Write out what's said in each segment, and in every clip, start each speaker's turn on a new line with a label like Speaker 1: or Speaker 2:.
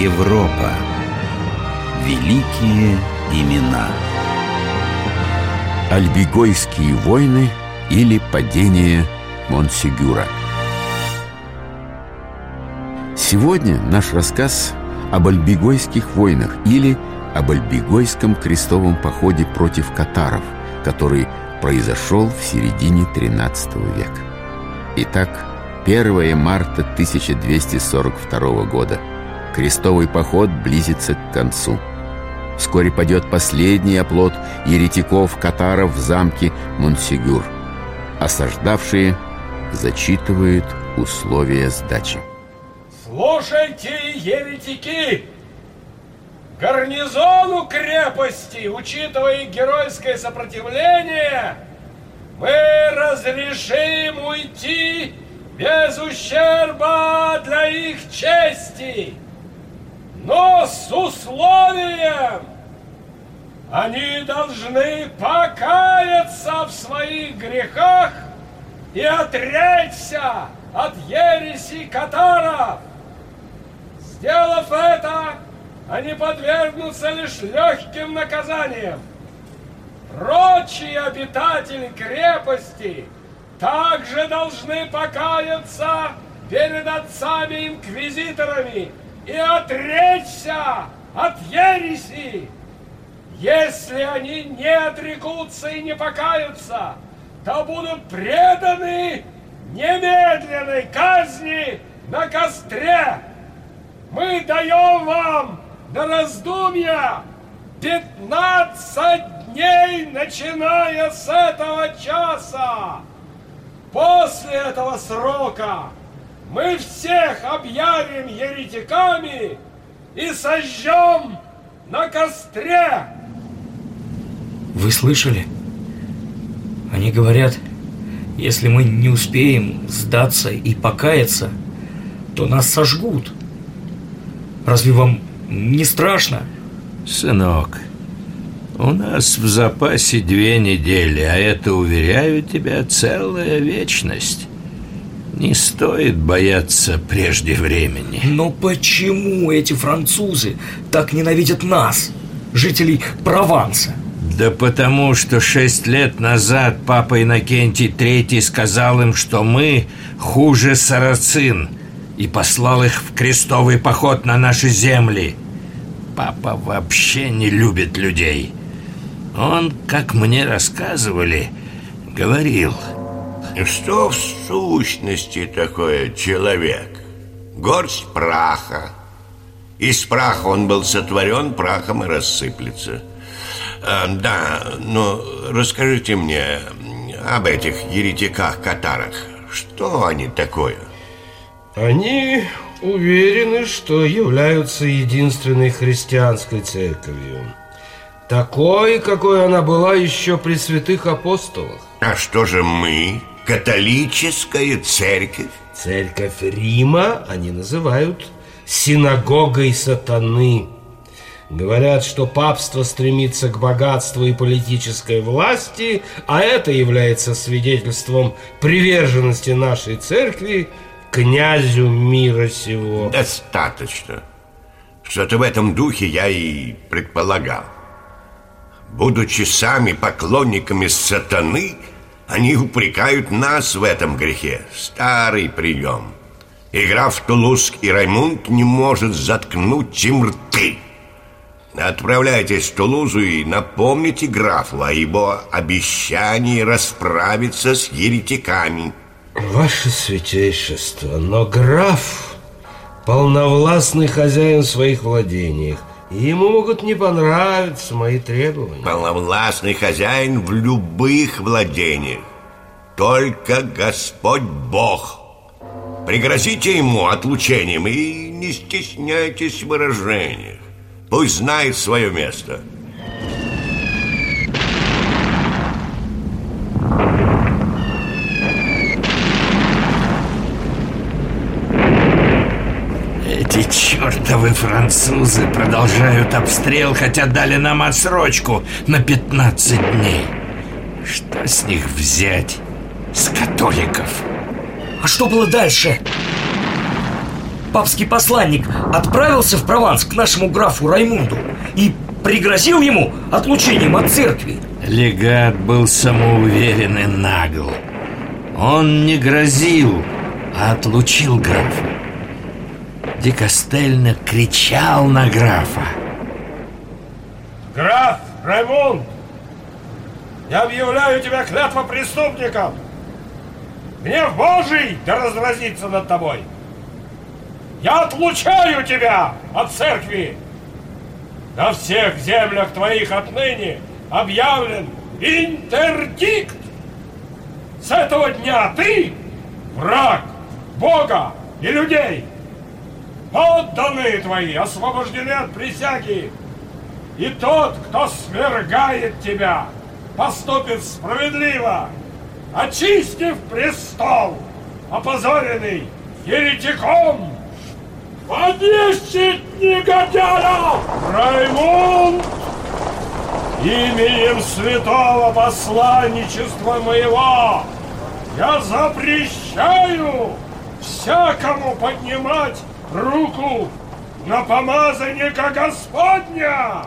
Speaker 1: Европа. Великие имена. Альбигойские войны или падение Монсигюра. Сегодня наш рассказ об альбигойских войнах или об альбигойском крестовом походе против катаров, который произошел в середине XIII века. Итак, 1 марта 1242 года. Крестовый поход близится к концу. Вскоре падет последний оплот еретиков-катаров в замке Монсигюр. Осаждавшие зачитывают условия сдачи.
Speaker 2: Слушайте, еретики! Гарнизону крепости, учитывая геройское сопротивление, мы разрешим уйти без ущерба для их чести, но с условием они должны покаяться в своих грехах и отречься от ереси катаров. Сделав это, они подвергнутся лишь легким наказаниям. Прочие обитатели крепости – также должны покаяться перед отцами-инквизиторами и отречься от ереси. Если они не отрекутся и не покаются, то будут преданы немедленной казни на костре. Мы даем вам на раздумья 15 дней, начиная с этого часа. После этого срока мы всех объявим еретиками и сожжем на костре.
Speaker 3: Вы слышали? Они говорят, если мы не успеем сдаться и покаяться, то нас сожгут. Разве вам не страшно?
Speaker 4: Сынок, у нас в запасе две недели, а это, уверяю тебя, целая вечность. Не стоит бояться прежде времени.
Speaker 3: Но почему эти французы так ненавидят нас, жителей Прованса?
Speaker 4: Да потому что шесть лет назад папа Иннокентий Третий сказал им, что мы хуже сарацин и послал их в крестовый поход на наши земли. Папа вообще не любит людей. Он, как мне рассказывали, говорил
Speaker 5: Что в сущности такое человек? Горсть праха Из праха он был сотворен, прахом и рассыплется а, Да, но расскажите мне об этих еретиках-катарах Что они такое?
Speaker 6: Они уверены, что являются единственной христианской церковью такой, какой она была еще при святых апостолах.
Speaker 5: А что же мы? Католическая церковь?
Speaker 6: Церковь Рима они называют синагогой сатаны. Говорят, что папство стремится к богатству и политической власти, а это является свидетельством приверженности нашей церкви князю мира сего.
Speaker 5: Достаточно. Что-то в этом духе я и предполагал. Будучи сами поклонниками сатаны, они упрекают нас в этом грехе. Старый прием. И граф Тулузк и Раймунд не может заткнуть им рты. Отправляйтесь в Тулузу и напомните графу о его обещании расправиться с еретиками.
Speaker 6: Ваше святейшество, но граф полновластный хозяин в своих владениях Ему могут не понравиться мои требования
Speaker 5: Полновластный хозяин в любых владениях Только Господь Бог Пригрозите ему отлучением и не стесняйтесь в выражениях Пусть знает свое место
Speaker 4: Эти чертовы французы продолжают обстрел, хотя дали нам отсрочку на 15 дней. Что с них взять? С католиков?
Speaker 3: А что было дальше? папский посланник отправился в Прованс к нашему графу Раймунду и пригрозил ему отлучением от церкви.
Speaker 4: Легат был самоуверен и нагл. Он не грозил, а отлучил графа. Дикостельно кричал на графа.
Speaker 2: Граф Раймунд, я объявляю тебя клятва преступником. Гнев Божий да разразится над тобой. Я отлучаю тебя от церкви. На всех землях твоих отныне объявлен интердикт. С этого дня ты враг Бога и людей. Подданные твои освобождены от присяги. И тот, кто свергает тебя, поступит справедливо, очистив престол, опозоренный еретиком. Повесить негодяя! Раймунд! Именем святого посланничества моего я запрещаю всякому поднимать руку на помазанника Господня!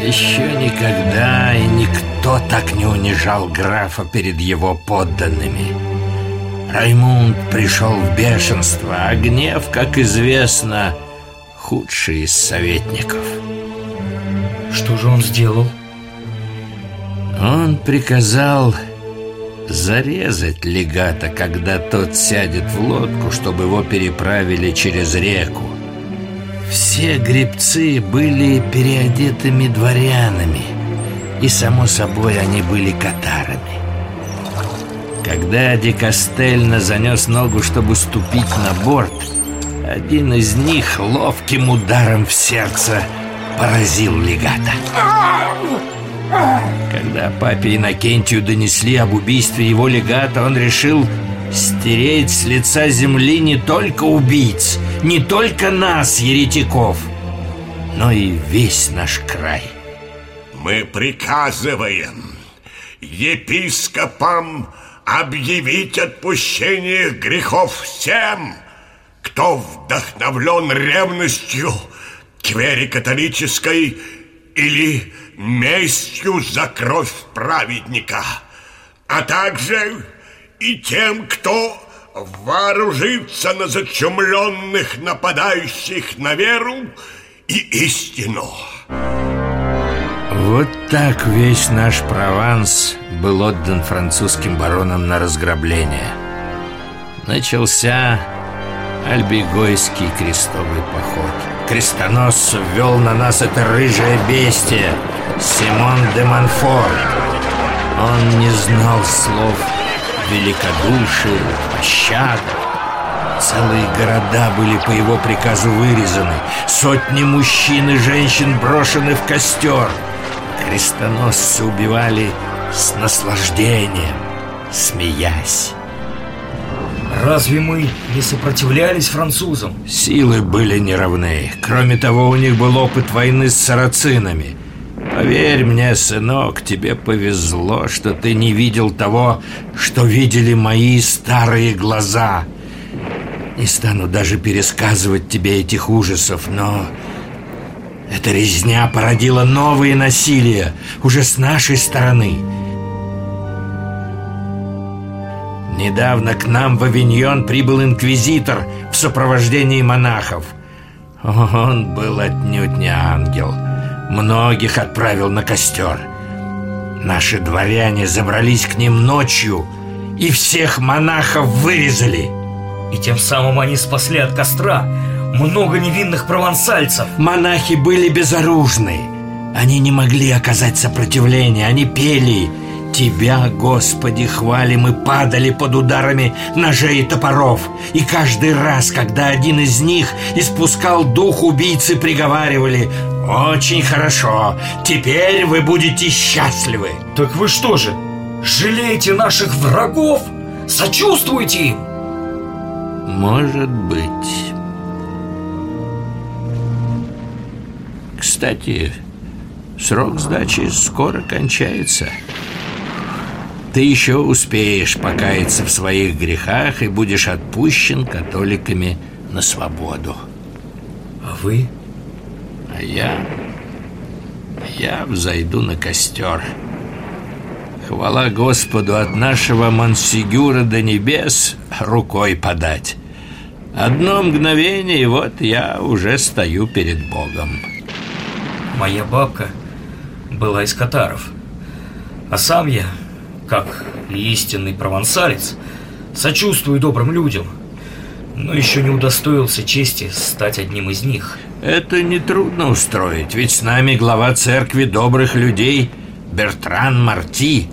Speaker 4: Еще никогда и никто так не унижал графа перед его подданными. Раймунд пришел в бешенство, а гнев, как известно, худший из советников.
Speaker 3: Что же он сделал?
Speaker 4: Он приказал зарезать легата, когда тот сядет в лодку, чтобы его переправили через реку. Все гребцы были переодетыми дворянами, и, само собой, они были катарами. Когда Дикостельно занес ногу, чтобы ступить на борт, один из них ловким ударом в сердце поразил легата. Когда папе Иннокентию донесли об убийстве его легата, он решил стереть с лица земли не только убийц, не только нас, еретиков, но и весь наш край.
Speaker 5: Мы приказываем епископам объявить отпущение грехов всем, кто вдохновлен ревностью к вере католической или местью за кровь праведника, а также и тем, кто вооружится на зачумленных, нападающих на веру и истину.
Speaker 4: Вот так весь наш Прованс был отдан французским баронам на разграбление. Начался Альбигойский крестовый поход. Крестоносцев вел на нас это рыжее бестие Симон де Монфор. Он не знал слов великодушие, пощада. Целые города были по его приказу вырезаны, сотни мужчин и женщин брошены в костер. Крестоносцы убивали с наслаждением, смеясь.
Speaker 3: Разве мы не сопротивлялись французам?
Speaker 4: Силы были неравны. Кроме того, у них был опыт войны с сарацинами. Поверь мне, сынок, тебе повезло, что ты не видел того, что видели мои старые глаза. Не стану даже пересказывать тебе этих ужасов, но... Эта резня породила новые насилия уже с нашей стороны. Недавно к нам в Авиньон прибыл инквизитор в сопровождении монахов. Он был отнюдь не ангел. Многих отправил на костер. Наши дворяне забрались к ним ночью и всех монахов вырезали.
Speaker 3: И тем самым они спасли от костра много невинных провансальцев.
Speaker 4: Монахи были безоружны. Они не могли оказать сопротивление. Они пели Тебя, Господи, хвалим и падали под ударами ножей и топоров. И каждый раз, когда один из них испускал дух убийцы, приговаривали «Очень хорошо, теперь вы будете счастливы».
Speaker 3: Так вы что же, жалеете наших врагов? Сочувствуете им?
Speaker 4: Может быть. Кстати, срок сдачи скоро кончается. ты еще успеешь покаяться в своих грехах и будешь отпущен католиками на свободу.
Speaker 3: А вы?
Speaker 4: А я... Я взойду на костер. Хвала Господу от нашего Монсигюра до небес рукой подать. Одно мгновение, и вот я уже стою перед Богом.
Speaker 3: Моя бабка была из катаров. А сам я, как истинный провансалец, сочувствую добрым людям, но еще не удостоился чести стать одним из них.
Speaker 4: Это нетрудно устроить, ведь с нами глава церкви добрых людей Бертран Марти.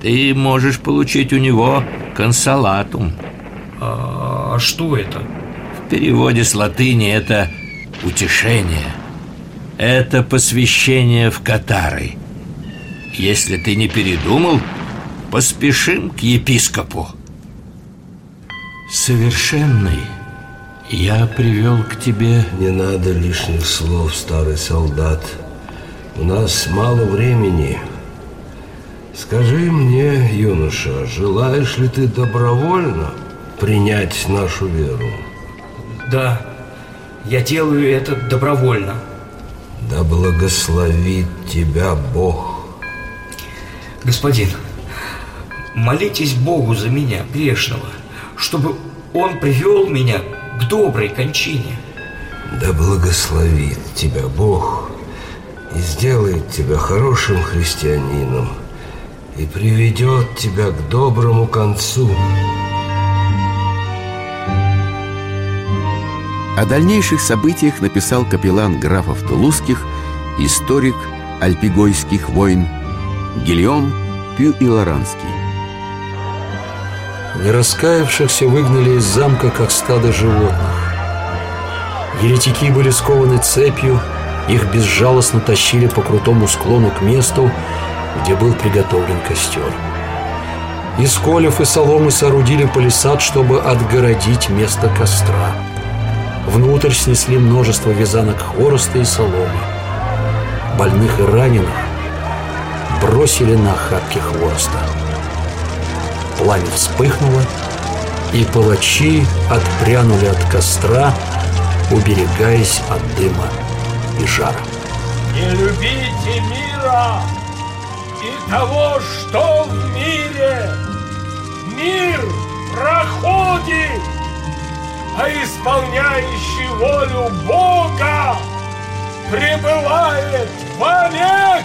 Speaker 4: Ты можешь получить у него консолатум.
Speaker 3: А, а что это?
Speaker 4: В переводе с латыни это утешение. Это посвящение в Катары. Если ты не передумал, поспешим к епископу. Совершенный, я привел к тебе...
Speaker 6: Не надо лишних слов, старый солдат. У нас мало времени. Скажи мне, юноша, желаешь ли ты добровольно принять нашу веру?
Speaker 3: Да, я делаю это добровольно.
Speaker 6: Да благословит тебя Бог.
Speaker 3: Господин, молитесь Богу за меня, грешного, чтобы Он привел меня к доброй кончине.
Speaker 6: Да благословит тебя Бог и сделает тебя хорошим христианином и приведет тебя к доброму концу.
Speaker 1: О дальнейших событиях написал капеллан графов Тулузских, историк альпигойских войн Гильом Пью и Лоранский.
Speaker 7: Нераскаявшихся выгнали из замка, как стадо животных. Еретики были скованы цепью, их безжалостно тащили по крутому склону к месту, где был приготовлен костер. Из колев и соломы соорудили палисад, чтобы отгородить место костра. Внутрь снесли множество вязанок хвороста и соломы. Больных и раненых бросили на охапки хвороста. Пламя вспыхнуло, и палачи отпрянули от костра, уберегаясь от дыма и жара.
Speaker 2: Не любите мира и того, что в мире. Мир проходит, а исполняющий волю Бога пребывает вовек.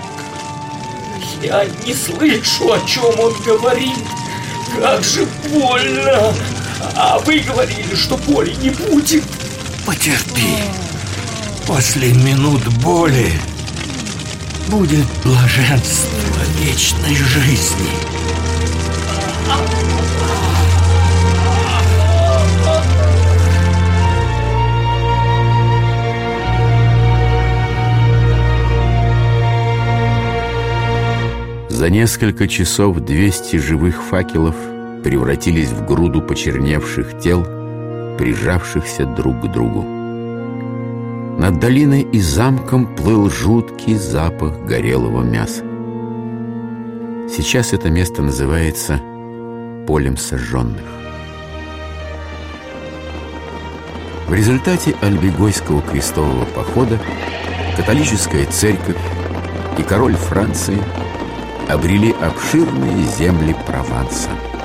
Speaker 3: Я не слышу, о чем он говорит. Как же больно! А вы говорили, что боли не будет.
Speaker 4: Потерпи. После минут боли будет блаженство вечной жизни.
Speaker 1: Несколько часов 200 живых факелов превратились в груду почерневших тел, прижавшихся друг к другу. Над долиной и замком плыл жуткий запах горелого мяса. Сейчас это место называется полем сожженных. В результате Альбегойского крестового похода католическая церковь и король Франции обрели обширные земли Прованса –